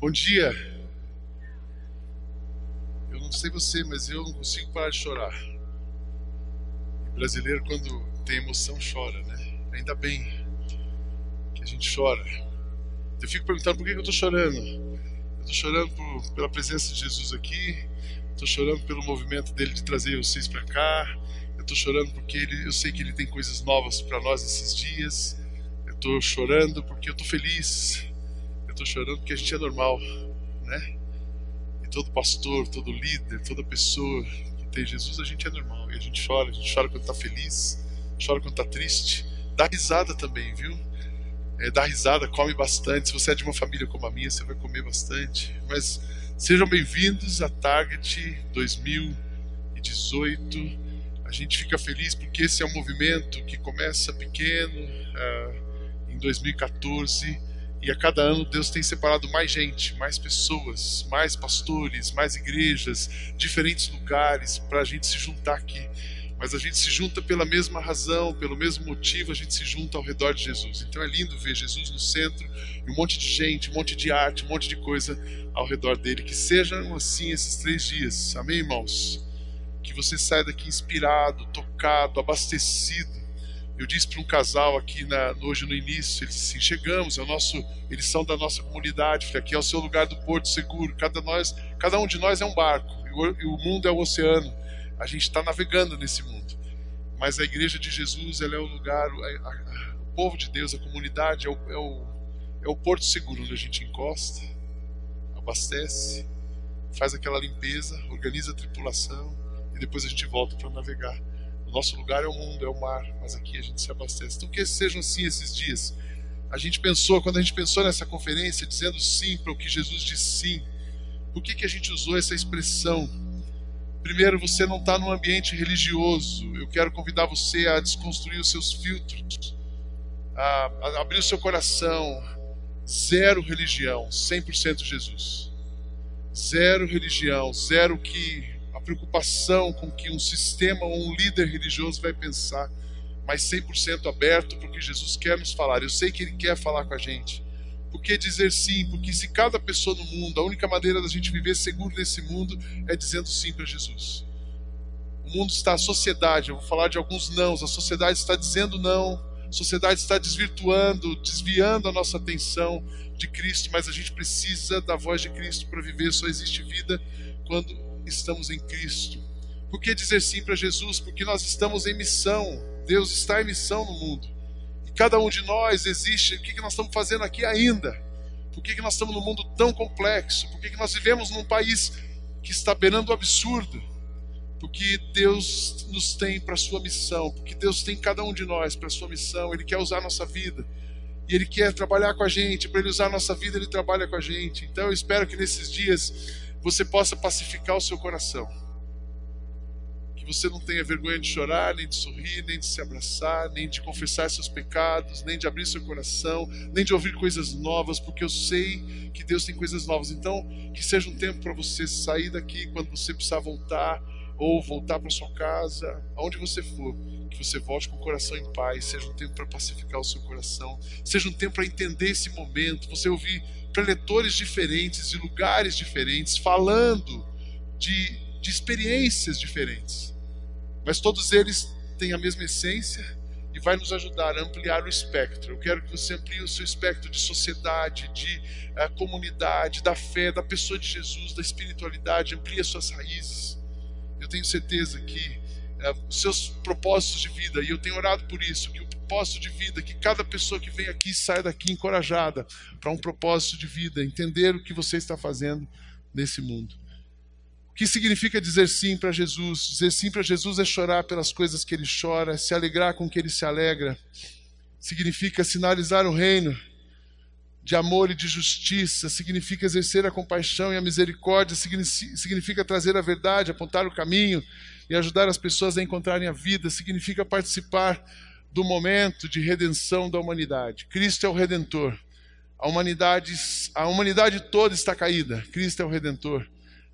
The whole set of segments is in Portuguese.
Bom dia. Eu não sei você, mas eu não consigo parar de chorar. E brasileiro, quando tem emoção, chora, né? Ainda bem que a gente chora. Eu fico perguntando por que eu estou chorando. Eu estou chorando por, pela presença de Jesus aqui. Estou chorando pelo movimento dele de trazer vocês para cá. Eu estou chorando porque ele, eu sei que ele tem coisas novas para nós esses dias. Eu estou chorando porque eu estou feliz estou chorando porque a gente é normal, né? E todo pastor, todo líder, toda pessoa que tem Jesus, a gente é normal. E a gente chora, a gente chora quando está feliz, chora quando está triste. Dá risada também, viu? É, dá risada, come bastante. Se você é de uma família como a minha, você vai comer bastante. Mas sejam bem-vindos a Target 2018. A gente fica feliz porque esse é um movimento que começa pequeno, uh, em 2014 e a cada ano Deus tem separado mais gente, mais pessoas, mais pastores, mais igrejas, diferentes lugares para a gente se juntar aqui. Mas a gente se junta pela mesma razão, pelo mesmo motivo, a gente se junta ao redor de Jesus. Então é lindo ver Jesus no centro e um monte de gente, um monte de arte, um monte de coisa ao redor dele. Que sejam assim esses três dias. Amém, irmãos? Que você saia daqui inspirado, tocado, abastecido eu disse para um casal aqui na, hoje no início, eles assim, chegamos, é o nosso, eles são da nossa comunidade, aqui é o seu lugar do porto seguro, cada, nós, cada um de nós é um barco, e o, e o mundo é o oceano, a gente está navegando nesse mundo, mas a igreja de Jesus, ela é o lugar, a, a, o povo de Deus, a comunidade, é o, é, o, é o porto seguro onde a gente encosta, abastece, faz aquela limpeza, organiza a tripulação, e depois a gente volta para navegar. Nosso lugar é o mundo, é o mar, mas aqui a gente se abastece. Então que sejam assim esses dias. A gente pensou, quando a gente pensou nessa conferência, dizendo sim para o que Jesus disse sim, por que, que a gente usou essa expressão? Primeiro, você não está num ambiente religioso. Eu quero convidar você a desconstruir os seus filtros, a abrir o seu coração. Zero religião, 100% Jesus. Zero religião, zero que preocupação com que um sistema ou um líder religioso vai pensar, mas 100% aberto porque Jesus quer nos falar. Eu sei que Ele quer falar com a gente. Por que dizer sim? Porque se cada pessoa no mundo, a única maneira da gente viver seguro nesse mundo é dizendo sim para Jesus. O mundo está, a sociedade, eu vou falar de alguns nãos, a sociedade está dizendo não, a sociedade está desvirtuando, desviando a nossa atenção de Cristo, mas a gente precisa da voz de Cristo para viver. Só existe vida quando estamos em Cristo. Por que dizer sim para Jesus? Porque nós estamos em missão. Deus está em missão no mundo. E cada um de nós existe. O que nós estamos fazendo aqui ainda? Por que nós estamos num mundo tão complexo? Por que nós vivemos num país que está beirando o absurdo? Porque Deus nos tem para a sua missão. Porque Deus tem cada um de nós para a sua missão. Ele quer usar a nossa vida. E Ele quer trabalhar com a gente. Para Ele usar a nossa vida, Ele trabalha com a gente. Então eu espero que nesses dias você possa pacificar o seu coração. Que você não tenha vergonha de chorar, nem de sorrir, nem de se abraçar, nem de confessar seus pecados, nem de abrir seu coração, nem de ouvir coisas novas, porque eu sei que Deus tem coisas novas. Então, que seja um tempo para você sair daqui quando você precisar voltar ou voltar para sua casa, aonde você for, que você volte com o coração em paz, seja um tempo para pacificar o seu coração, seja um tempo para entender esse momento, você ouvir preletores diferentes, de lugares diferentes, falando de, de experiências diferentes. Mas todos eles têm a mesma essência e vai nos ajudar a ampliar o espectro. Eu quero que você amplie o seu espectro de sociedade, de uh, comunidade, da fé, da pessoa de Jesus, da espiritualidade, amplie as suas raízes. Eu tenho certeza que uh, os seus propósitos de vida, e eu tenho orado por isso, que o propósito de vida, que cada pessoa que vem aqui saia daqui encorajada para um propósito de vida, entender o que você está fazendo nesse mundo. O que significa dizer sim para Jesus? Dizer sim para Jesus é chorar pelas coisas que ele chora, se alegrar com que ele se alegra. Significa sinalizar o reino de amor e de justiça, significa exercer a compaixão e a misericórdia, significa trazer a verdade, apontar o caminho e ajudar as pessoas a encontrarem a vida, significa participar do momento de redenção da humanidade. Cristo é o redentor. A humanidade, a humanidade toda está caída. Cristo é o redentor.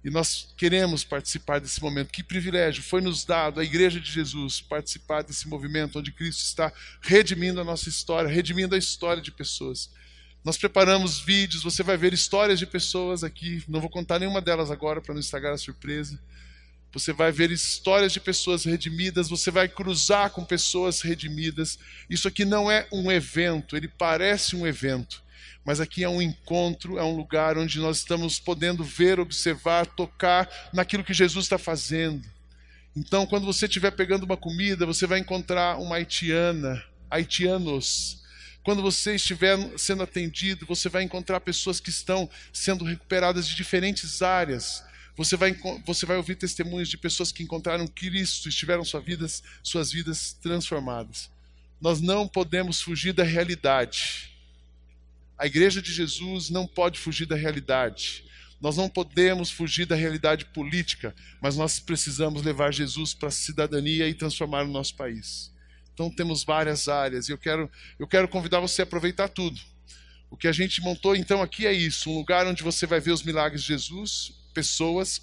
E nós queremos participar desse momento. Que privilégio foi nos dado à Igreja de Jesus participar desse movimento onde Cristo está redimindo a nossa história, redimindo a história de pessoas. Nós preparamos vídeos, você vai ver histórias de pessoas aqui. Não vou contar nenhuma delas agora para não estragar a surpresa. Você vai ver histórias de pessoas redimidas, você vai cruzar com pessoas redimidas. Isso aqui não é um evento, ele parece um evento, mas aqui é um encontro, é um lugar onde nós estamos podendo ver, observar, tocar naquilo que Jesus está fazendo. Então, quando você estiver pegando uma comida, você vai encontrar uma haitiana, haitianos. Quando você estiver sendo atendido, você vai encontrar pessoas que estão sendo recuperadas de diferentes áreas. Você vai, você vai ouvir testemunhos de pessoas que encontraram Cristo e tiveram suas vidas, suas vidas transformadas. Nós não podemos fugir da realidade. A igreja de Jesus não pode fugir da realidade. Nós não podemos fugir da realidade política, mas nós precisamos levar Jesus para a cidadania e transformar o nosso país. Então temos várias áreas e eu quero, eu quero convidar você a aproveitar tudo. O que a gente montou então aqui é isso, um lugar onde você vai ver os milagres de Jesus, pessoas,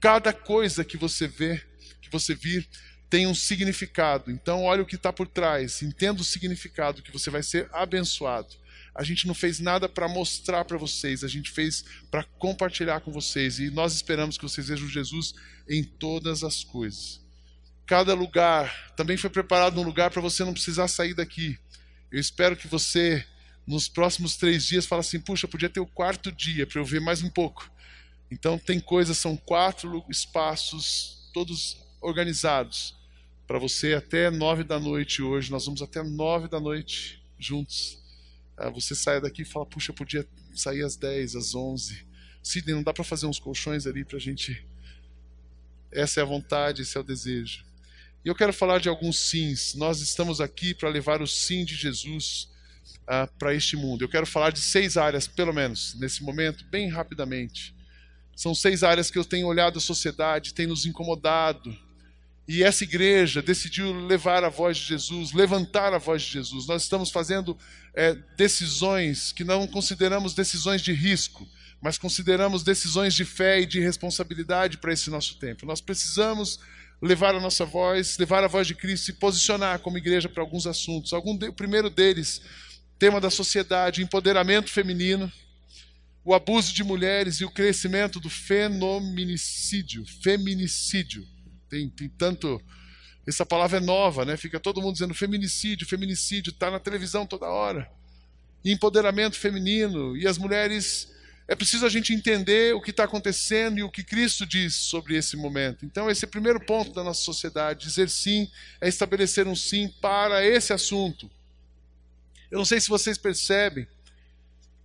cada coisa que você vê, que você vir, tem um significado. Então olha o que está por trás, entenda o significado que você vai ser abençoado. A gente não fez nada para mostrar para vocês, a gente fez para compartilhar com vocês. E nós esperamos que vocês vejam Jesus em todas as coisas. Cada lugar também foi preparado um lugar para você não precisar sair daqui. Eu espero que você, nos próximos três dias, fale assim: puxa, podia ter o quarto dia para eu ver mais um pouco. Então, tem coisas, são quatro espaços, todos organizados, para você até nove da noite hoje. Nós vamos até nove da noite juntos ah, você sai daqui e fala, puxa, podia sair às 10, às 11. Sidney, não dá para fazer uns colchões ali para a gente. Essa é a vontade, esse é o desejo. E eu quero falar de alguns sims. Nós estamos aqui para levar o sim de Jesus ah, para este mundo. Eu quero falar de seis áreas, pelo menos, nesse momento, bem rapidamente. São seis áreas que eu tenho olhado a sociedade, tem nos incomodado, e essa igreja decidiu levar a voz de Jesus, levantar a voz de Jesus. Nós estamos fazendo é, decisões que não consideramos decisões de risco, mas consideramos decisões de fé e de responsabilidade para esse nosso tempo. Nós precisamos levar a nossa voz, levar a voz de Cristo e posicionar como igreja para alguns assuntos. Algum de, o primeiro deles, tema da sociedade, empoderamento feminino, o abuso de mulheres e o crescimento do feminicídio, feminicídio. Tem, tem tanto. Essa palavra é nova, né? Fica todo mundo dizendo feminicídio, feminicídio, está na televisão toda hora. Empoderamento feminino. E as mulheres. É preciso a gente entender o que está acontecendo e o que Cristo diz sobre esse momento. Então, esse é o primeiro ponto da nossa sociedade. Dizer sim é estabelecer um sim para esse assunto. Eu não sei se vocês percebem,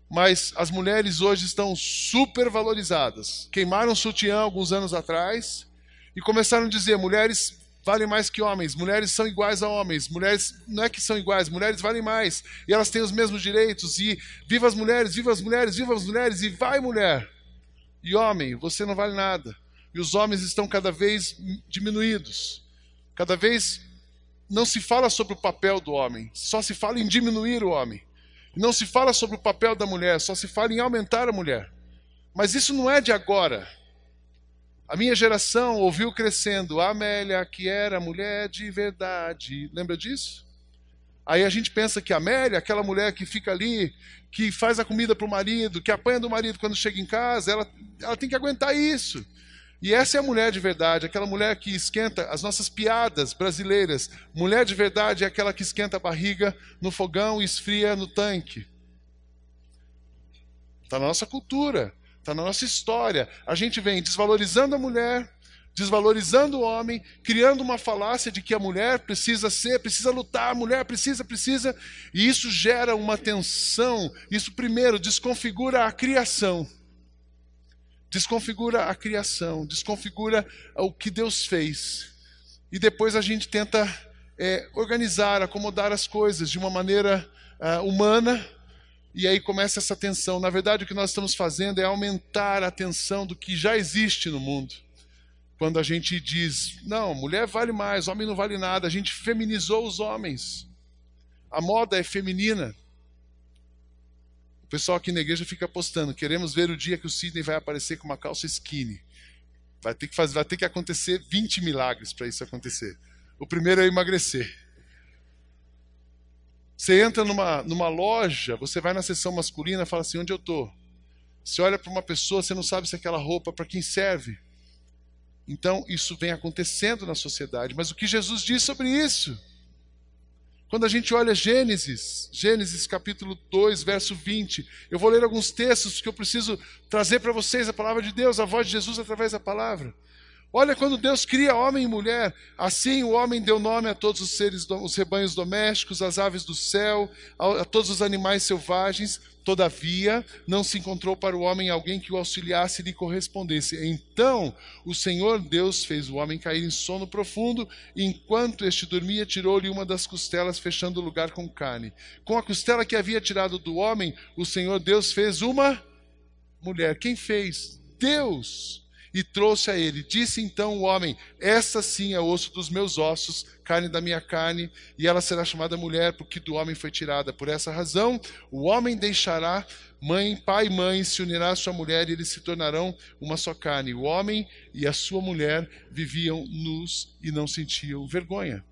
mas as mulheres hoje estão super valorizadas. Queimaram sutiã alguns anos atrás e começaram a dizer: mulheres valem mais que homens, mulheres são iguais a homens, mulheres não é que são iguais, mulheres valem mais, e elas têm os mesmos direitos, e viva as mulheres, viva as mulheres, viva as mulheres, e vai mulher. E homem, você não vale nada. E os homens estão cada vez diminuídos. Cada vez não se fala sobre o papel do homem, só se fala em diminuir o homem. Não se fala sobre o papel da mulher, só se fala em aumentar a mulher. Mas isso não é de agora. A minha geração ouviu crescendo a Amélia, que era mulher de verdade. Lembra disso? Aí a gente pensa que a Amélia, aquela mulher que fica ali, que faz a comida para o marido, que apanha do marido quando chega em casa, ela, ela tem que aguentar isso. E essa é a mulher de verdade, aquela mulher que esquenta as nossas piadas brasileiras. Mulher de verdade é aquela que esquenta a barriga no fogão e esfria no tanque. Está na nossa cultura está na nossa história. A gente vem desvalorizando a mulher, desvalorizando o homem, criando uma falácia de que a mulher precisa ser, precisa lutar, a mulher precisa, precisa, e isso gera uma tensão. Isso, primeiro, desconfigura a criação. Desconfigura a criação, desconfigura o que Deus fez. E depois a gente tenta é, organizar, acomodar as coisas de uma maneira uh, humana, e aí começa essa tensão. Na verdade, o que nós estamos fazendo é aumentar a tensão do que já existe no mundo. Quando a gente diz, não, mulher vale mais, homem não vale nada, a gente feminizou os homens. A moda é feminina. O pessoal aqui na igreja fica postando, queremos ver o dia que o Sidney vai aparecer com uma calça skinny. Vai ter que, fazer, vai ter que acontecer 20 milagres para isso acontecer. O primeiro é emagrecer. Você entra numa, numa loja, você vai na seção masculina e fala assim: onde eu estou? Você olha para uma pessoa, você não sabe se aquela roupa para quem serve. Então, isso vem acontecendo na sociedade. Mas o que Jesus diz sobre isso? Quando a gente olha Gênesis, Gênesis capítulo 2, verso 20, eu vou ler alguns textos que eu preciso trazer para vocês a palavra de Deus, a voz de Jesus através da palavra. Olha quando Deus cria homem e mulher, assim o homem deu nome a todos os seres, os rebanhos domésticos, as aves do céu, a todos os animais selvagens. Todavia, não se encontrou para o homem alguém que o auxiliasse e lhe correspondesse. Então, o Senhor Deus fez o homem cair em sono profundo, e enquanto este dormia, tirou-lhe uma das costelas, fechando o lugar com carne. Com a costela que havia tirado do homem, o Senhor Deus fez uma mulher. Quem fez? Deus e trouxe a ele. Disse então o homem: Essa sim é osso dos meus ossos, carne da minha carne, e ela será chamada mulher, porque do homem foi tirada. Por essa razão, o homem deixará mãe, pai e mãe, se unirá à sua mulher, e eles se tornarão uma só carne. O homem e a sua mulher viviam nus e não sentiam vergonha.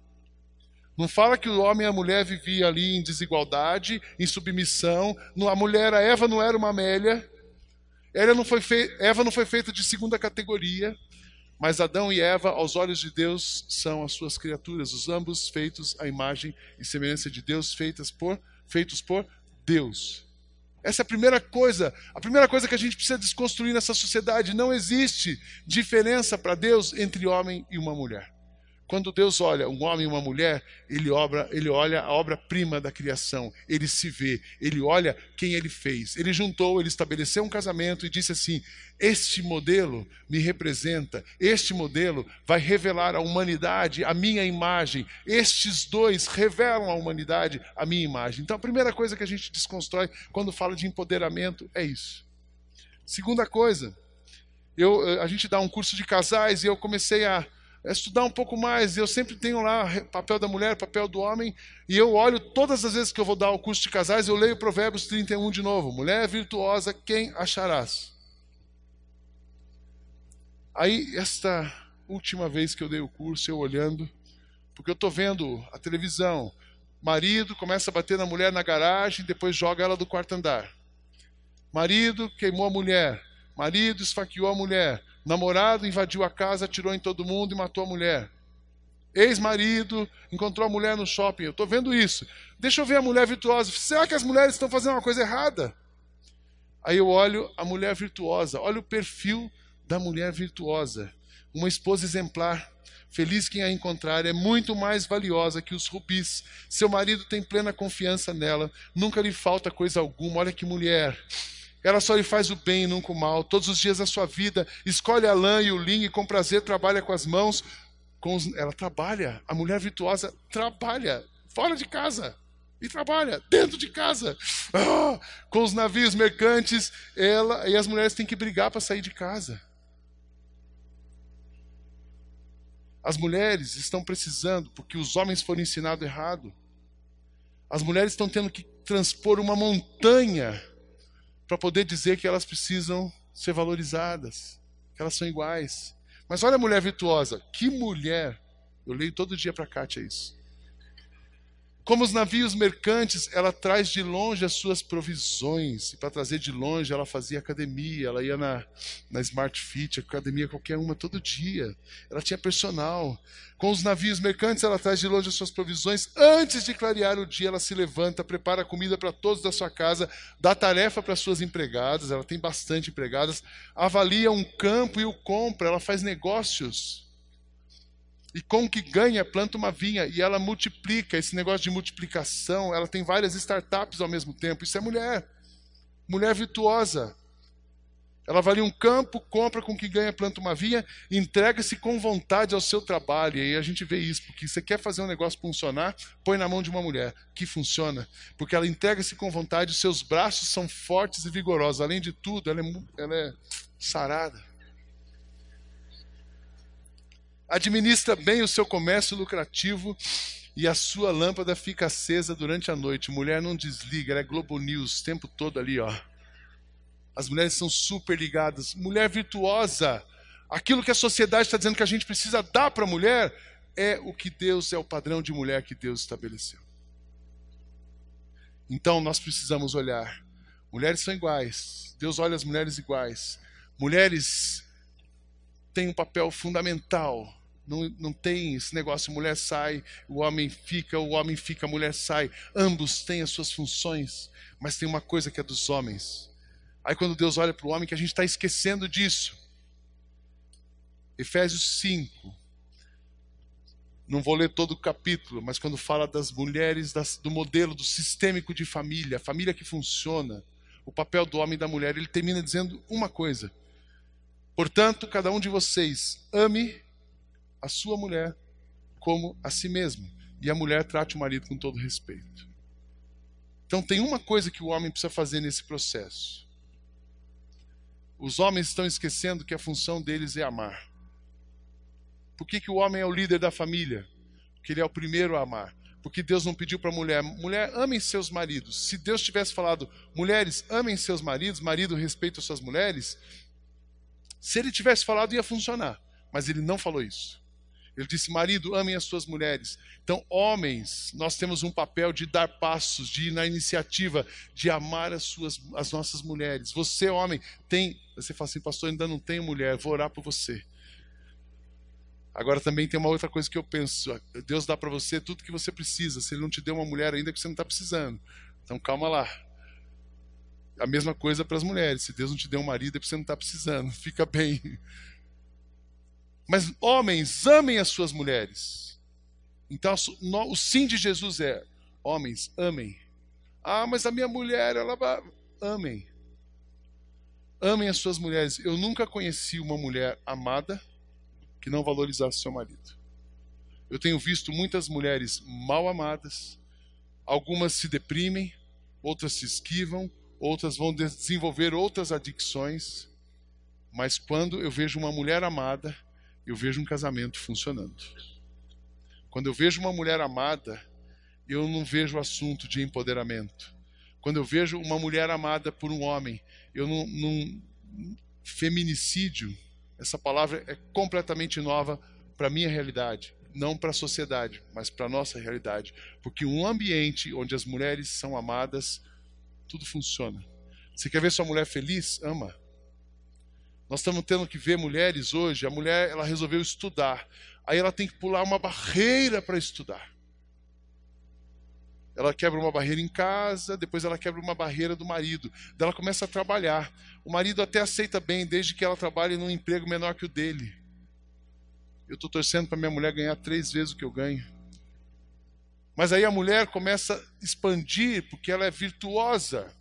Não fala que o homem e a mulher viviam ali em desigualdade, em submissão. A mulher, a Eva, não era uma Amélia, ela não foi Eva não foi feita de segunda categoria, mas Adão e Eva, aos olhos de Deus, são as suas criaturas, os ambos feitos à imagem e semelhança de Deus, feitas por, feitos por Deus. Essa é a primeira coisa, a primeira coisa que a gente precisa desconstruir nessa sociedade. Não existe diferença para Deus entre homem e uma mulher. Quando Deus olha um homem e uma mulher, ele, obra, ele olha a obra-prima da criação, ele se vê, ele olha quem ele fez. Ele juntou, ele estabeleceu um casamento e disse assim: Este modelo me representa, este modelo vai revelar à humanidade a minha imagem, estes dois revelam à humanidade a minha imagem. Então a primeira coisa que a gente desconstrói quando fala de empoderamento é isso. Segunda coisa, eu, a gente dá um curso de casais e eu comecei a é estudar um pouco mais. Eu sempre tenho lá papel da mulher, papel do homem, e eu olho todas as vezes que eu vou dar o curso de casais, eu leio Provérbios 31 de novo. Mulher virtuosa, quem acharás? Aí, esta última vez que eu dei o curso, eu olhando, porque eu estou vendo a televisão, marido começa a bater na mulher na garagem, depois joga ela do quarto andar. Marido queimou a mulher, marido esfaqueou a mulher, Namorado invadiu a casa, atirou em todo mundo e matou a mulher. Ex-marido encontrou a mulher no shopping. Eu estou vendo isso. Deixa eu ver a mulher virtuosa. Será que as mulheres estão fazendo uma coisa errada? Aí eu olho a mulher virtuosa. Olha o perfil da mulher virtuosa. Uma esposa exemplar. Feliz quem a encontrar, é muito mais valiosa que os rubis. Seu marido tem plena confiança nela, nunca lhe falta coisa alguma. Olha que mulher. Ela só lhe faz o bem e nunca o mal. Todos os dias da sua vida, escolhe a lã e o linho e com prazer trabalha com as mãos. Com os... Ela trabalha. A mulher virtuosa trabalha fora de casa e trabalha dentro de casa. Ah, com os navios mercantes, ela e as mulheres têm que brigar para sair de casa. As mulheres estão precisando porque os homens foram ensinados errado. As mulheres estão tendo que transpor uma montanha para poder dizer que elas precisam ser valorizadas, que elas são iguais. Mas olha a mulher virtuosa, que mulher! Eu leio todo dia para a Kátia isso. Como os navios mercantes, ela traz de longe as suas provisões. E para trazer de longe, ela fazia academia, ela ia na, na Smart Fit, academia qualquer uma, todo dia. Ela tinha personal. Com os navios mercantes, ela traz de longe as suas provisões. Antes de clarear o dia, ela se levanta, prepara comida para todos da sua casa, dá tarefa para suas empregadas, ela tem bastante empregadas, avalia um campo e o compra, ela faz negócios e com o que ganha, planta uma vinha e ela multiplica. Esse negócio de multiplicação, ela tem várias startups ao mesmo tempo. Isso é mulher. Mulher virtuosa. Ela avalia um campo, compra com o que ganha, planta uma vinha, entrega-se com vontade ao seu trabalho. E a gente vê isso, porque você quer fazer um negócio funcionar, põe na mão de uma mulher que funciona. Porque ela entrega-se com vontade, os seus braços são fortes e vigorosos. Além de tudo, ela é, ela é sarada administra bem o seu comércio lucrativo e a sua lâmpada fica acesa durante a noite. Mulher não desliga, ela é Globo News o tempo todo ali, ó. As mulheres são super ligadas. Mulher virtuosa. Aquilo que a sociedade está dizendo que a gente precisa dar para a mulher é o que Deus é o padrão de mulher que Deus estabeleceu. Então nós precisamos olhar. Mulheres são iguais. Deus olha as mulheres iguais. Mulheres têm um papel fundamental. Não, não tem esse negócio, mulher sai, o homem fica, o homem fica, a mulher sai. Ambos têm as suas funções, mas tem uma coisa que é dos homens. Aí quando Deus olha para o homem, que a gente está esquecendo disso. Efésios 5, não vou ler todo o capítulo, mas quando fala das mulheres, das, do modelo do sistêmico de família, família que funciona, o papel do homem e da mulher, ele termina dizendo uma coisa: Portanto, cada um de vocês ame a sua mulher como a si mesmo, e a mulher trate o marido com todo respeito. Então, tem uma coisa que o homem precisa fazer nesse processo. Os homens estão esquecendo que a função deles é amar. Por que, que o homem é o líder da família? Porque ele é o primeiro a amar. Porque Deus não pediu para a mulher, mulher, amem seus maridos. Se Deus tivesse falado, mulheres, amem seus maridos, marido respeita suas mulheres, se ele tivesse falado, ia funcionar. Mas ele não falou isso. Ele disse: marido, amem as suas mulheres. Então, homens, nós temos um papel de dar passos, de ir na iniciativa, de amar as, suas, as nossas mulheres. Você, homem, tem. Você fala assim, pastor, ainda não tenho mulher, vou orar por você. Agora também tem uma outra coisa que eu penso: Deus dá para você tudo que você precisa. Se Ele não te deu uma mulher ainda, que você não está precisando. Então calma lá. A mesma coisa para as mulheres. Se Deus não te deu um marido, é porque você não está precisando. Fica bem. Mas homens, amem as suas mulheres. Então o sim de Jesus é: homens, amem. Ah, mas a minha mulher, ela vai. Amem. Amem as suas mulheres. Eu nunca conheci uma mulher amada que não valorizasse seu marido. Eu tenho visto muitas mulheres mal amadas, algumas se deprimem, outras se esquivam, outras vão desenvolver outras adicções, mas quando eu vejo uma mulher amada, eu vejo um casamento funcionando. Quando eu vejo uma mulher amada, eu não vejo assunto de empoderamento. Quando eu vejo uma mulher amada por um homem, eu não, não feminicídio essa palavra é completamente nova para a minha realidade, não para a sociedade, mas para a nossa realidade. Porque um ambiente onde as mulheres são amadas, tudo funciona. Você quer ver sua mulher feliz? Ama. Nós estamos tendo que ver mulheres hoje, a mulher ela resolveu estudar, aí ela tem que pular uma barreira para estudar. Ela quebra uma barreira em casa, depois ela quebra uma barreira do marido. Daí ela começa a trabalhar. O marido até aceita bem, desde que ela trabalhe num emprego menor que o dele. Eu estou torcendo para minha mulher ganhar três vezes o que eu ganho. Mas aí a mulher começa a expandir, porque ela é virtuosa.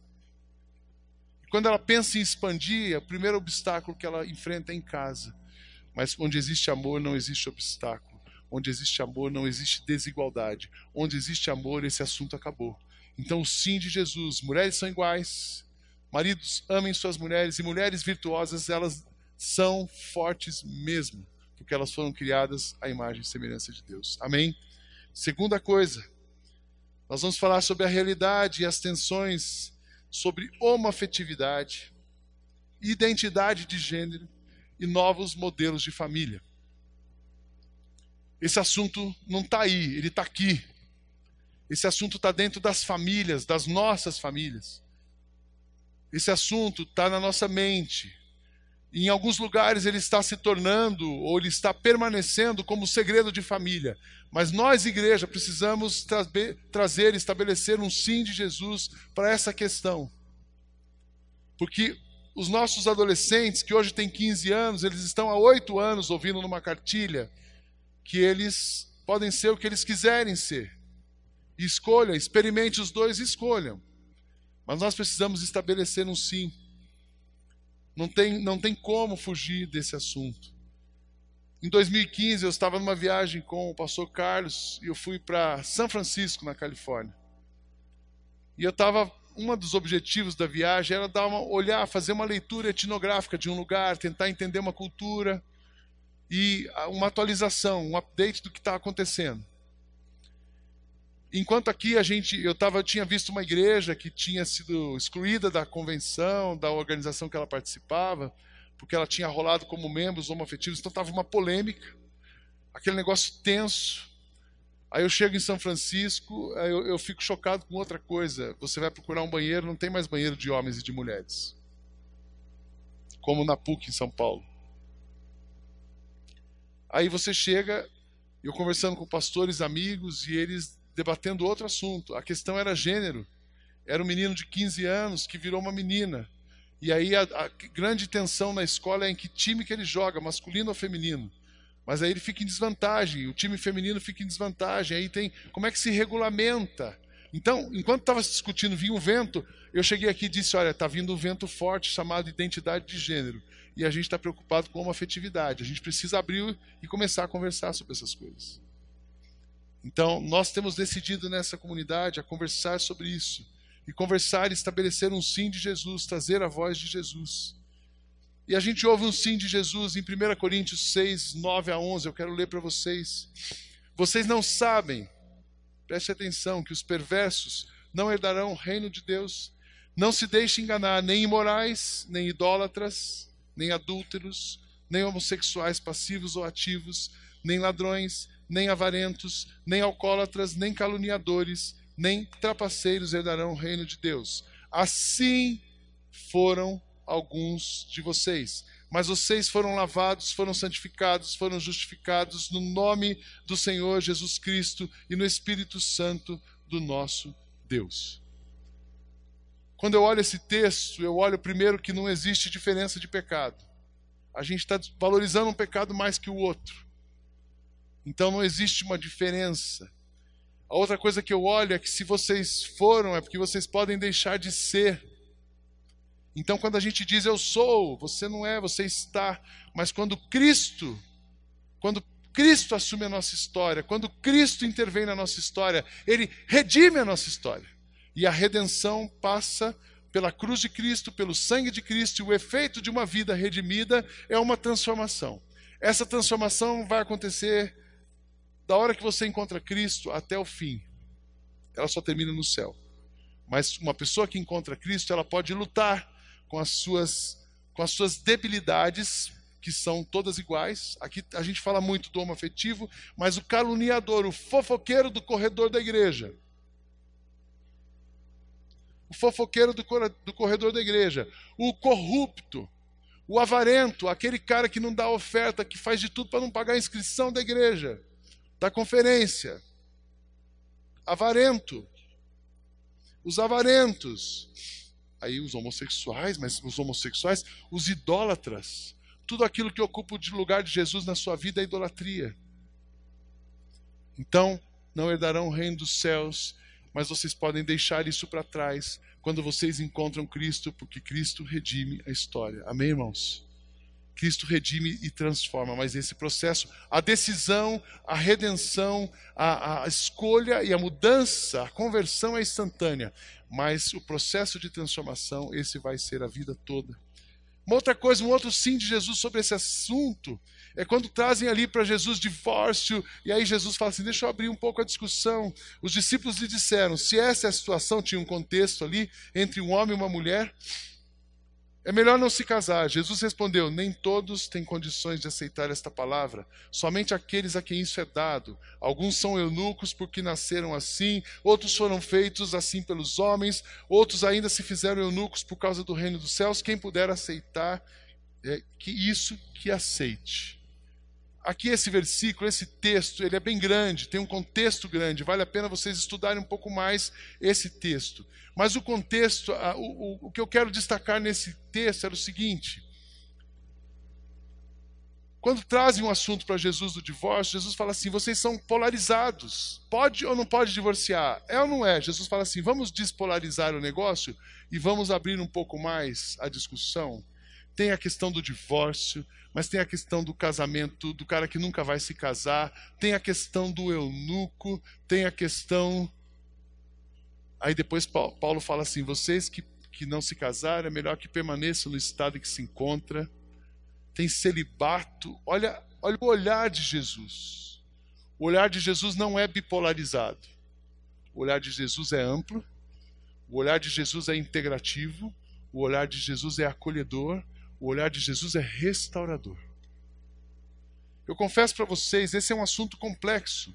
E quando ela pensa em expandir, o primeiro obstáculo que ela enfrenta é em casa. Mas onde existe amor, não existe obstáculo. Onde existe amor, não existe desigualdade. Onde existe amor, esse assunto acabou. Então, o sim de Jesus: mulheres são iguais, maridos amem suas mulheres, e mulheres virtuosas, elas são fortes mesmo, porque elas foram criadas à imagem e semelhança de Deus. Amém? Segunda coisa, nós vamos falar sobre a realidade e as tensões sobre homoafetividade, identidade de gênero e novos modelos de família. Esse assunto não está aí, ele está aqui. Esse assunto está dentro das famílias, das nossas famílias. Esse assunto está na nossa mente. Em alguns lugares ele está se tornando, ou ele está permanecendo como segredo de família. Mas nós, igreja, precisamos trazer, estabelecer um sim de Jesus para essa questão. Porque os nossos adolescentes, que hoje têm 15 anos, eles estão há oito anos ouvindo numa cartilha que eles podem ser o que eles quiserem ser. escolha, experimente os dois e escolham. Mas nós precisamos estabelecer um sim. Não tem, não tem como fugir desse assunto. Em 2015, eu estava numa viagem com o pastor Carlos e eu fui para São Francisco, na Califórnia. E eu estava. Um dos objetivos da viagem era dar uma, olhar, fazer uma leitura etnográfica de um lugar, tentar entender uma cultura e uma atualização, um update do que está acontecendo. Enquanto aqui a gente, eu tava, tinha visto uma igreja que tinha sido excluída da convenção, da organização que ela participava, porque ela tinha rolado como membros homoafetivos, então estava uma polêmica, aquele negócio tenso. Aí eu chego em São Francisco, eu, eu fico chocado com outra coisa. Você vai procurar um banheiro, não tem mais banheiro de homens e de mulheres. Como na PUC em São Paulo. Aí você chega, eu conversando com pastores, amigos, e eles debatendo outro assunto. A questão era gênero. Era um menino de 15 anos que virou uma menina. E aí a, a grande tensão na escola é em que time que ele joga, masculino ou feminino. Mas aí ele fica em desvantagem, o time feminino fica em desvantagem. Aí tem como é que se regulamenta. Então, enquanto estava se discutindo, vinha um vento, eu cheguei aqui e disse: Olha, está vindo um vento forte chamado identidade de gênero. E a gente está preocupado com uma afetividade. A gente precisa abrir e começar a conversar sobre essas coisas. Então, nós temos decidido nessa comunidade a conversar sobre isso. E conversar e estabelecer um sim de Jesus, trazer a voz de Jesus. E a gente ouve um sim de Jesus em 1 Coríntios 6, 9 a 11. Eu quero ler para vocês. Vocês não sabem, preste atenção, que os perversos não herdarão o reino de Deus. Não se deixe enganar, nem imorais, nem idólatras, nem adúlteros, nem homossexuais passivos ou ativos, nem ladrões, nem avarentos, nem alcoólatras, nem caluniadores, nem trapaceiros herdarão o reino de Deus. Assim foram alguns de vocês. Mas vocês foram lavados, foram santificados, foram justificados no nome do Senhor Jesus Cristo e no Espírito Santo do nosso Deus. Quando eu olho esse texto, eu olho primeiro que não existe diferença de pecado. A gente está valorizando um pecado mais que o outro. Então não existe uma diferença. A outra coisa que eu olho é que se vocês foram, é porque vocês podem deixar de ser então, quando a gente diz eu sou, você não é, você está. Mas quando Cristo, quando Cristo assume a nossa história, quando Cristo intervém na nossa história, Ele redime a nossa história. E a redenção passa pela cruz de Cristo, pelo sangue de Cristo, e o efeito de uma vida redimida é uma transformação. Essa transformação vai acontecer da hora que você encontra Cristo até o fim. Ela só termina no céu. Mas uma pessoa que encontra Cristo, ela pode lutar com as suas, com as suas debilidades, que são todas iguais. Aqui a gente fala muito do homo afetivo, mas o caluniador, o fofoqueiro do corredor da igreja. O fofoqueiro do, do corredor da igreja. O corrupto. O avarento, aquele cara que não dá oferta, que faz de tudo para não pagar a inscrição da igreja, da conferência. Avarento. Os avarentos aí os homossexuais, mas os homossexuais, os idólatras. Tudo aquilo que ocupa o lugar de Jesus na sua vida é idolatria. Então, não herdarão o reino dos céus, mas vocês podem deixar isso para trás quando vocês encontram Cristo, porque Cristo redime a história. Amém, irmãos? Cristo redime e transforma, mas esse processo, a decisão, a redenção, a, a, escolha e a mudança, a conversão é instantânea, mas o processo de transformação, esse vai ser a vida toda. Uma outra coisa, um outro sim de Jesus sobre esse assunto, é quando trazem ali para Jesus divórcio, e aí Jesus fala assim: deixa eu abrir um pouco a discussão. Os discípulos lhe disseram: se essa é a situação, tinha um contexto ali entre um homem e uma mulher, é melhor não se casar. Jesus respondeu: Nem todos têm condições de aceitar esta palavra, somente aqueles a quem isso é dado. Alguns são eunucos porque nasceram assim, outros foram feitos assim pelos homens, outros ainda se fizeram eunucos por causa do reino dos céus. Quem puder aceitar, é, que isso que aceite. Aqui esse versículo, esse texto, ele é bem grande, tem um contexto grande, vale a pena vocês estudarem um pouco mais esse texto. Mas o contexto, o, o, o que eu quero destacar nesse texto era o seguinte: quando trazem um assunto para Jesus do divórcio, Jesus fala assim: vocês são polarizados. Pode ou não pode divorciar? É ou não é? Jesus fala assim: vamos despolarizar o negócio e vamos abrir um pouco mais a discussão. Tem a questão do divórcio, mas tem a questão do casamento, do cara que nunca vai se casar, tem a questão do eunuco, tem a questão. Aí depois Paulo fala assim: vocês que, que não se casaram, é melhor que permaneçam no estado em que se encontra. Tem celibato. Olha, olha o olhar de Jesus. O olhar de Jesus não é bipolarizado. O olhar de Jesus é amplo. O olhar de Jesus é integrativo. O olhar de Jesus é acolhedor. O olhar de Jesus é restaurador. Eu confesso para vocês, esse é um assunto complexo,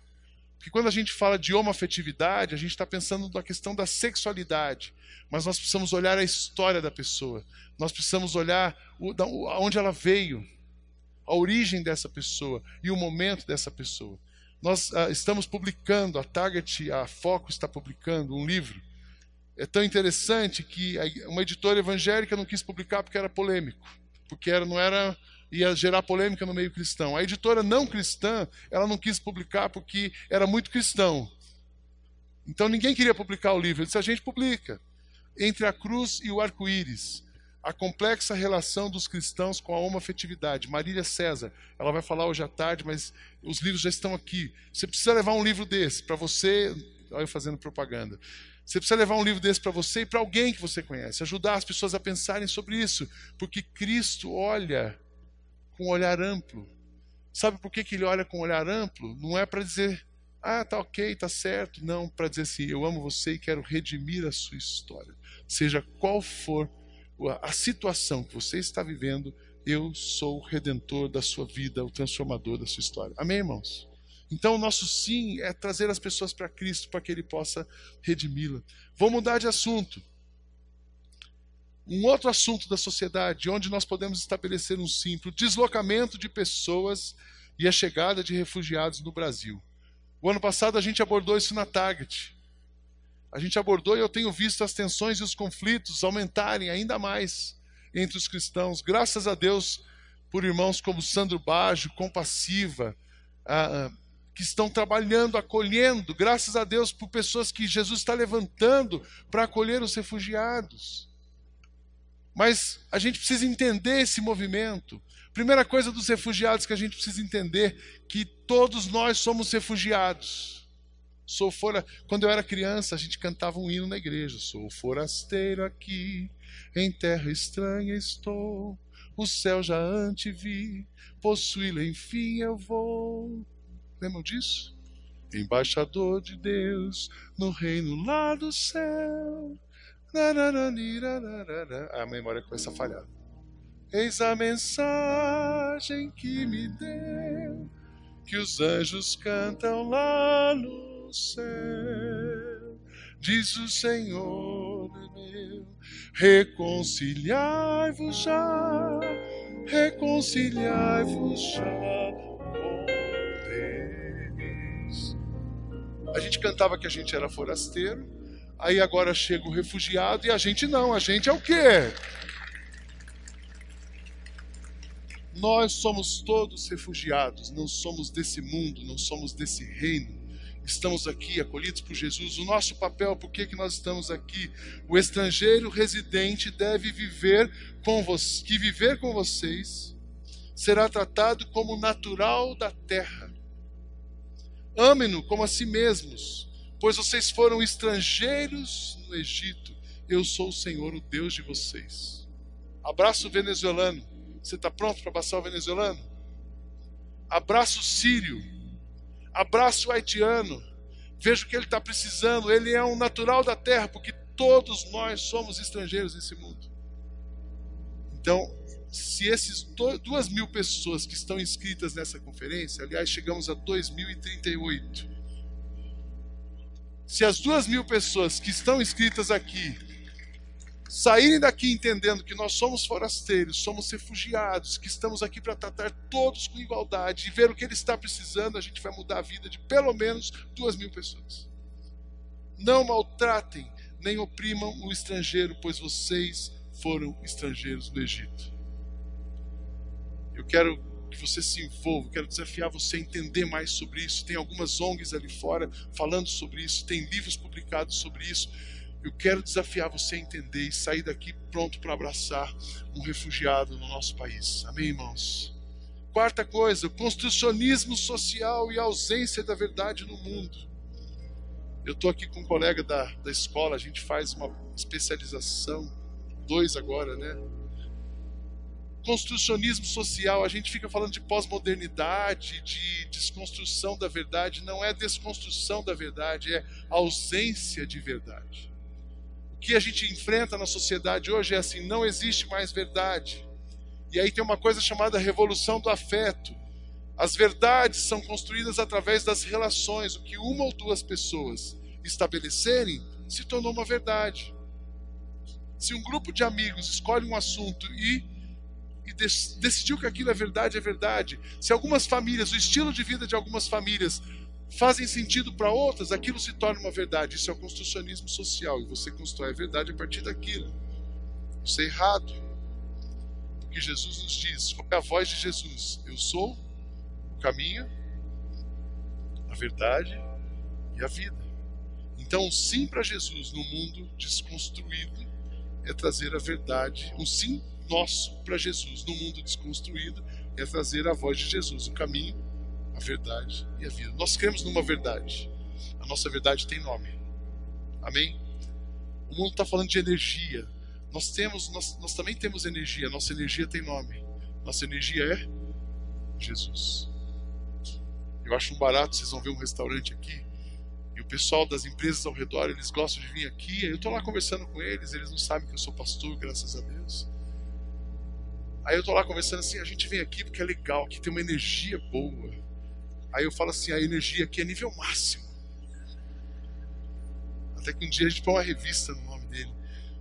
Porque quando a gente fala de homoafetividade, a gente está pensando na questão da sexualidade. Mas nós precisamos olhar a história da pessoa. Nós precisamos olhar onde ela veio, a origem dessa pessoa e o momento dessa pessoa. Nós uh, estamos publicando, a Target, a Foco está publicando um livro. É tão interessante que uma editora evangélica não quis publicar porque era polêmico, porque era, não era ia gerar polêmica no meio cristão. A editora não cristã, ela não quis publicar porque era muito cristão. Então ninguém queria publicar o livro. Ele disse: a gente publica. Entre a cruz e o arco-íris. A complexa relação dos cristãos com a homoafetividade. Marília César, ela vai falar hoje à tarde, mas os livros já estão aqui. Você precisa levar um livro desse para você. Olha eu fazendo propaganda. Você precisa levar um livro desse para você e para alguém que você conhece. Ajudar as pessoas a pensarem sobre isso. Porque Cristo olha com um olhar amplo. Sabe por que, que ele olha com um olhar amplo? Não é para dizer, ah, tá ok, tá certo. Não, para dizer assim, eu amo você e quero redimir a sua história. Seja qual for a situação que você está vivendo, eu sou o redentor da sua vida, o transformador da sua história. Amém, irmãos? Então, o nosso sim é trazer as pessoas para Cristo para que Ele possa redimi-la. Vou mudar de assunto um outro assunto da sociedade, onde nós podemos estabelecer um simples deslocamento de pessoas e a chegada de refugiados no Brasil. O ano passado a gente abordou isso na Target. A gente abordou e eu tenho visto as tensões e os conflitos aumentarem ainda mais entre os cristãos. Graças a Deus por irmãos como Sandro Baggio, Compassiva, ah, ah, que estão trabalhando, acolhendo. Graças a Deus por pessoas que Jesus está levantando para acolher os refugiados. Mas a gente precisa entender esse movimento. Primeira coisa dos refugiados que a gente precisa entender que todos nós somos refugiados. Sou fora. Quando eu era criança, a gente cantava um hino na igreja. Sou forasteiro aqui, em terra estranha estou. O céu já antevi, possuí-lo enfim eu vou. Lembram disso? Embaixador de Deus no reino lá do céu. A memória começa a falhar. Eis a mensagem que me deu, que os anjos cantam lá no céu. Diz o Senhor meu, reconciliai-vos já, reconciliai-vos já A gente cantava que a gente era forasteiro, Aí agora chega o refugiado e a gente não, a gente é o quê? Nós somos todos refugiados, não somos desse mundo, não somos desse reino. Estamos aqui acolhidos por Jesus. O nosso papel, por que, que nós estamos aqui? O estrangeiro residente deve viver com vocês, que viver com vocês será tratado como natural da terra. Ame-no como a si mesmos pois vocês foram estrangeiros no Egito. Eu sou o Senhor, o Deus de vocês. Abraço o venezuelano. Você está pronto para abraçar o venezuelano? Abraço o sírio. Abraço o haitiano. Veja o que ele está precisando. Ele é um natural da terra, porque todos nós somos estrangeiros nesse mundo. Então, se esses duas mil pessoas que estão inscritas nessa conferência, aliás, chegamos a 2038 se as duas mil pessoas que estão inscritas aqui saírem daqui entendendo que nós somos forasteiros, somos refugiados, que estamos aqui para tratar todos com igualdade e ver o que ele está precisando, a gente vai mudar a vida de pelo menos duas mil pessoas. Não maltratem nem oprimam o estrangeiro, pois vocês foram estrangeiros no Egito. Eu quero que você se envolva. Quero desafiar você a entender mais sobre isso. Tem algumas ONGs ali fora falando sobre isso, tem livros publicados sobre isso. Eu quero desafiar você a entender e sair daqui pronto para abraçar um refugiado no nosso país. Amém, irmãos? Quarta coisa, construcionismo social e ausência da verdade no mundo. Eu estou aqui com um colega da, da escola, a gente faz uma especialização, dois agora, né? Construcionismo social, a gente fica falando de pós-modernidade, de desconstrução da verdade. Não é desconstrução da verdade, é ausência de verdade. O que a gente enfrenta na sociedade hoje é assim: não existe mais verdade. E aí tem uma coisa chamada revolução do afeto. As verdades são construídas através das relações. O que uma ou duas pessoas estabelecerem se tornou uma verdade. Se um grupo de amigos escolhe um assunto e, e decidiu que aquilo é verdade, é verdade. Se algumas famílias, o estilo de vida de algumas famílias fazem sentido para outras, aquilo se torna uma verdade. Isso é o construcionismo social e você constrói a verdade a partir daquilo. Isso é errado. Porque Jesus nos diz, qual é a voz de Jesus? Eu sou o caminho, a verdade e a vida. Então, sim para Jesus no mundo desconstruído é trazer a verdade. Um sim nosso para Jesus no mundo desconstruído é trazer a voz de Jesus, o caminho, a verdade e a vida. Nós cremos numa verdade. A nossa verdade tem nome. Amém? O mundo está falando de energia. Nós temos, nós, nós também temos energia. Nossa energia tem nome. Nossa energia é Jesus. Eu acho um barato. Vocês vão ver um restaurante aqui e o pessoal das empresas ao redor, eles gostam de vir aqui. Eu estou lá conversando com eles, eles não sabem que eu sou pastor, graças a Deus. Aí eu estou lá conversando assim, a gente vem aqui porque é legal, aqui tem uma energia boa. Aí eu falo assim, a energia aqui é nível máximo. Até que um dia a gente põe uma revista no nome dele.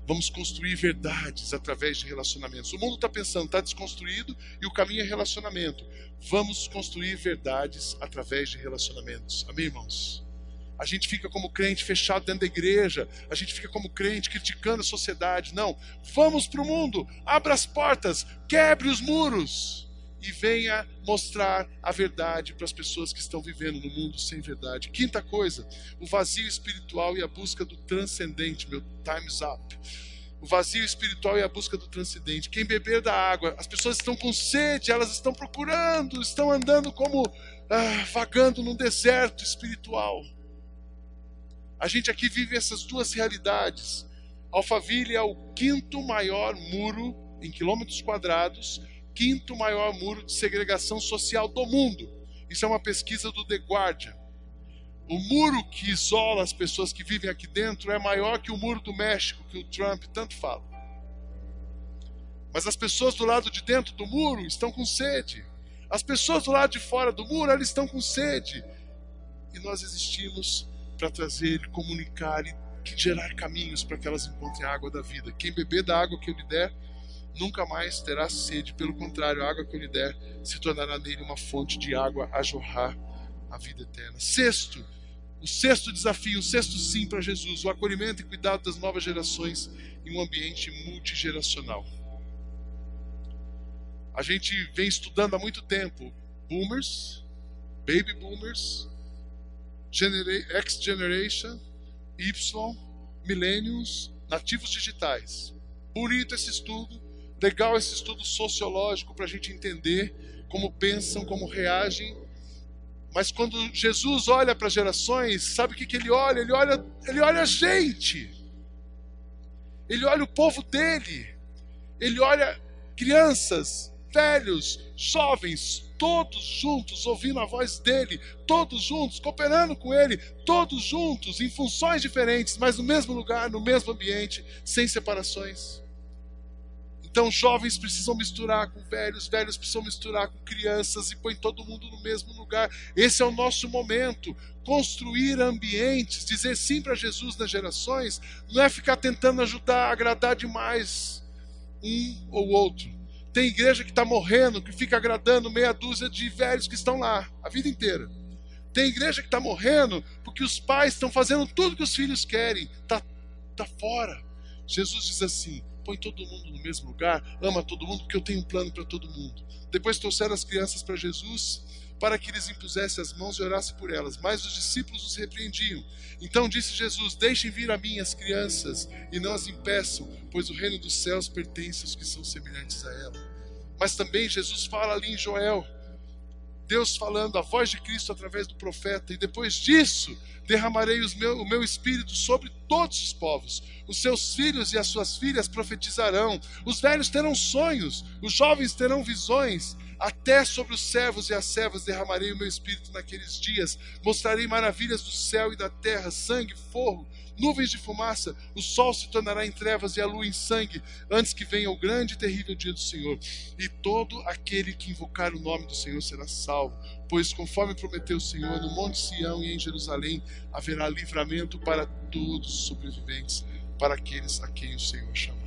Vamos construir verdades através de relacionamentos. O mundo está pensando, está desconstruído e o caminho é relacionamento. Vamos construir verdades através de relacionamentos. Amém, irmãos? A gente fica como crente fechado dentro da igreja, a gente fica como crente criticando a sociedade. Não, vamos para o mundo, abra as portas, quebre os muros e venha mostrar a verdade para as pessoas que estão vivendo no mundo sem verdade. Quinta coisa, o vazio espiritual e a busca do transcendente. Meu time's up. O vazio espiritual e a busca do transcendente. Quem beber da água, as pessoas estão com sede, elas estão procurando, estão andando como ah, vagando num deserto espiritual. A gente aqui vive essas duas realidades. Alphaville é o quinto maior muro em quilômetros quadrados, quinto maior muro de segregação social do mundo. Isso é uma pesquisa do The Guardian. O muro que isola as pessoas que vivem aqui dentro é maior que o muro do México, que o Trump tanto fala. Mas as pessoas do lado de dentro do muro estão com sede. As pessoas do lado de fora do muro, elas estão com sede. E nós existimos para trazer, comunicar e gerar caminhos para que elas encontrem a água da vida. Quem beber da água que eu lhe der, nunca mais terá sede. Pelo contrário, a água que eu lhe der se tornará nele uma fonte de água a jorrar a vida eterna. Sexto, o sexto desafio, o sexto sim para Jesus, o acolhimento e cuidado das novas gerações em um ambiente multigeracional. A gente vem estudando há muito tempo boomers, baby boomers, X Generation, Y, Millennials, nativos digitais. Bonito esse estudo, legal esse estudo sociológico para a gente entender como pensam, como reagem. Mas quando Jesus olha para gerações, sabe o que, que ele olha? Ele olha, ele olha a gente. Ele olha o povo dele. Ele olha crianças, velhos, jovens, todos juntos ouvindo a voz dele, todos juntos cooperando com ele, todos juntos em funções diferentes, mas no mesmo lugar, no mesmo ambiente, sem separações. Então, jovens precisam misturar com velhos, velhos precisam misturar com crianças e põe todo mundo no mesmo lugar. Esse é o nosso momento. Construir ambientes, dizer sim para Jesus nas gerações, não é ficar tentando ajudar, agradar demais um ou outro tem igreja que está morrendo, que fica agradando meia dúzia de velhos que estão lá a vida inteira. Tem igreja que está morrendo porque os pais estão fazendo tudo que os filhos querem. Está tá fora. Jesus diz assim: põe todo mundo no mesmo lugar, ama todo mundo, porque eu tenho um plano para todo mundo. Depois trouxeram as crianças para Jesus para que lhes impusesse as mãos e orasse por elas. Mas os discípulos os repreendiam. Então disse Jesus: Deixem vir a mim as crianças e não as impeçam, pois o reino dos céus pertence aos que são semelhantes a ela. Mas também Jesus fala ali em Joel, Deus falando, a voz de Cristo através do profeta, e depois disso derramarei meu, o meu espírito sobre todos os povos. Os seus filhos e as suas filhas profetizarão, os velhos terão sonhos, os jovens terão visões, até sobre os servos e as servas derramarei o meu espírito naqueles dias, mostrarei maravilhas do céu e da terra, sangue, fogo, nuvens de fumaça, o sol se tornará em trevas e a lua em sangue, antes que venha o grande e terrível dia do Senhor. E todo aquele que invocar o nome do Senhor será salvo, pois conforme prometeu o Senhor, no Monte Sião e em Jerusalém haverá livramento para todos os sobreviventes, para aqueles a quem o Senhor chamar.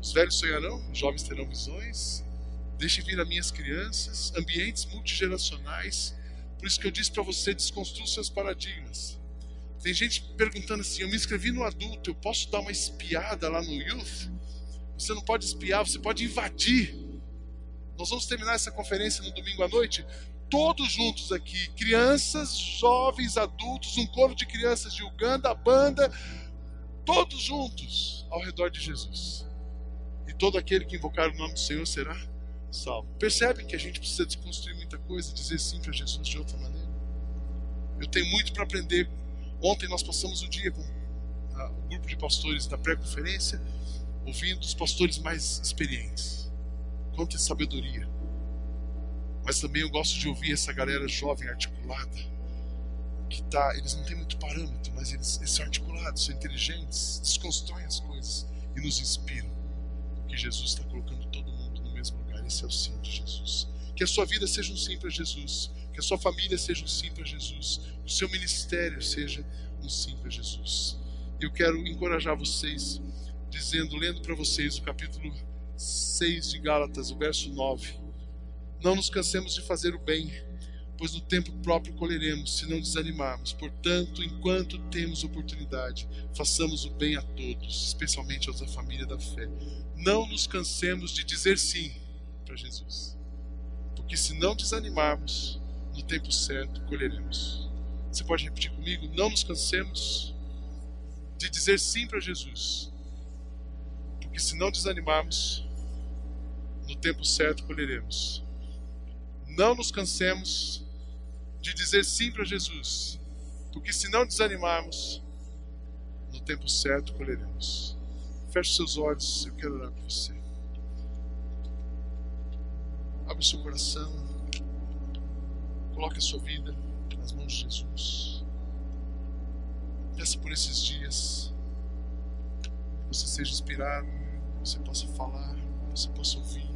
Os velhos sonharão, os jovens terão visões. Deixe vir as minhas crianças, ambientes multigeracionais. Por isso que eu disse para você, desconstrua seus paradigmas. Tem gente perguntando assim: eu me inscrevi no adulto, eu posso dar uma espiada lá no youth? Você não pode espiar, você pode invadir. Nós vamos terminar essa conferência no domingo à noite, todos juntos aqui, crianças, jovens, adultos, um coro de crianças de Uganda, a banda, todos juntos ao redor de Jesus. E todo aquele que invocar o nome do Senhor será salvo. Percebe que a gente precisa desconstruir muita coisa, dizer sim para Jesus de outra maneira. Eu tenho muito para aprender Ontem nós passamos o dia com o grupo de pastores da pré-conferência, ouvindo os pastores mais experientes. Quanta sabedoria. Mas também eu gosto de ouvir essa galera jovem, articulada, que tá, eles não têm muito parâmetro, mas eles, eles são articulados, são inteligentes, desconstroem as coisas e nos inspiram. Porque Jesus está colocando todo mundo no mesmo lugar. É o sim de Jesus. Que a sua vida seja um sim para Jesus que a sua família seja um sim para Jesus. O seu ministério seja um sim para Jesus. Eu quero encorajar vocês, dizendo, lendo para vocês o capítulo 6 de Gálatas, o verso 9. Não nos cansemos de fazer o bem, pois no tempo próprio colheremos, se não desanimarmos. Portanto, enquanto temos oportunidade, façamos o bem a todos, especialmente aos da família da fé. Não nos cansemos de dizer sim para Jesus. Porque se não desanimarmos, no tempo certo colheremos. Você pode repetir comigo? Não nos cansemos de dizer sim para Jesus, porque se não desanimarmos, no tempo certo colheremos. Não nos cansemos de dizer sim para Jesus, porque se não desanimarmos, no tempo certo colheremos. Feche seus olhos, eu quero orar por você. Abre o seu coração. Coloque a sua vida nas mãos de Jesus. Peça por esses dias que você seja inspirado, que você possa falar, que você possa ouvir.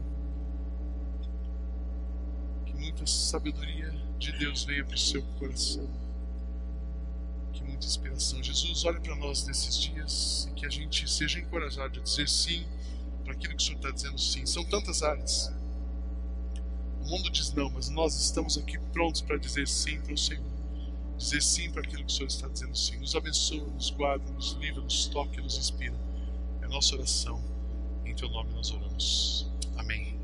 Que muita sabedoria de Deus venha para o seu coração. Que muita inspiração. Jesus, olhe para nós nesses dias e que a gente seja encorajado a dizer sim para aquilo que o Senhor está dizendo sim. São tantas áreas o mundo diz não, mas nós estamos aqui prontos para dizer sim para o Senhor. Dizer sim para aquilo que o Senhor está dizendo sim. Nos abençoa, nos guarda, nos livra, nos toca, nos inspira. É a nossa oração. Em teu nome nós oramos. Amém.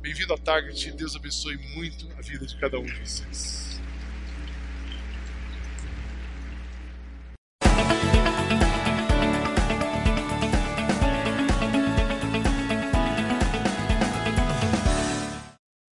Bem-vindo à Target. Deus abençoe muito a vida de cada um de vocês.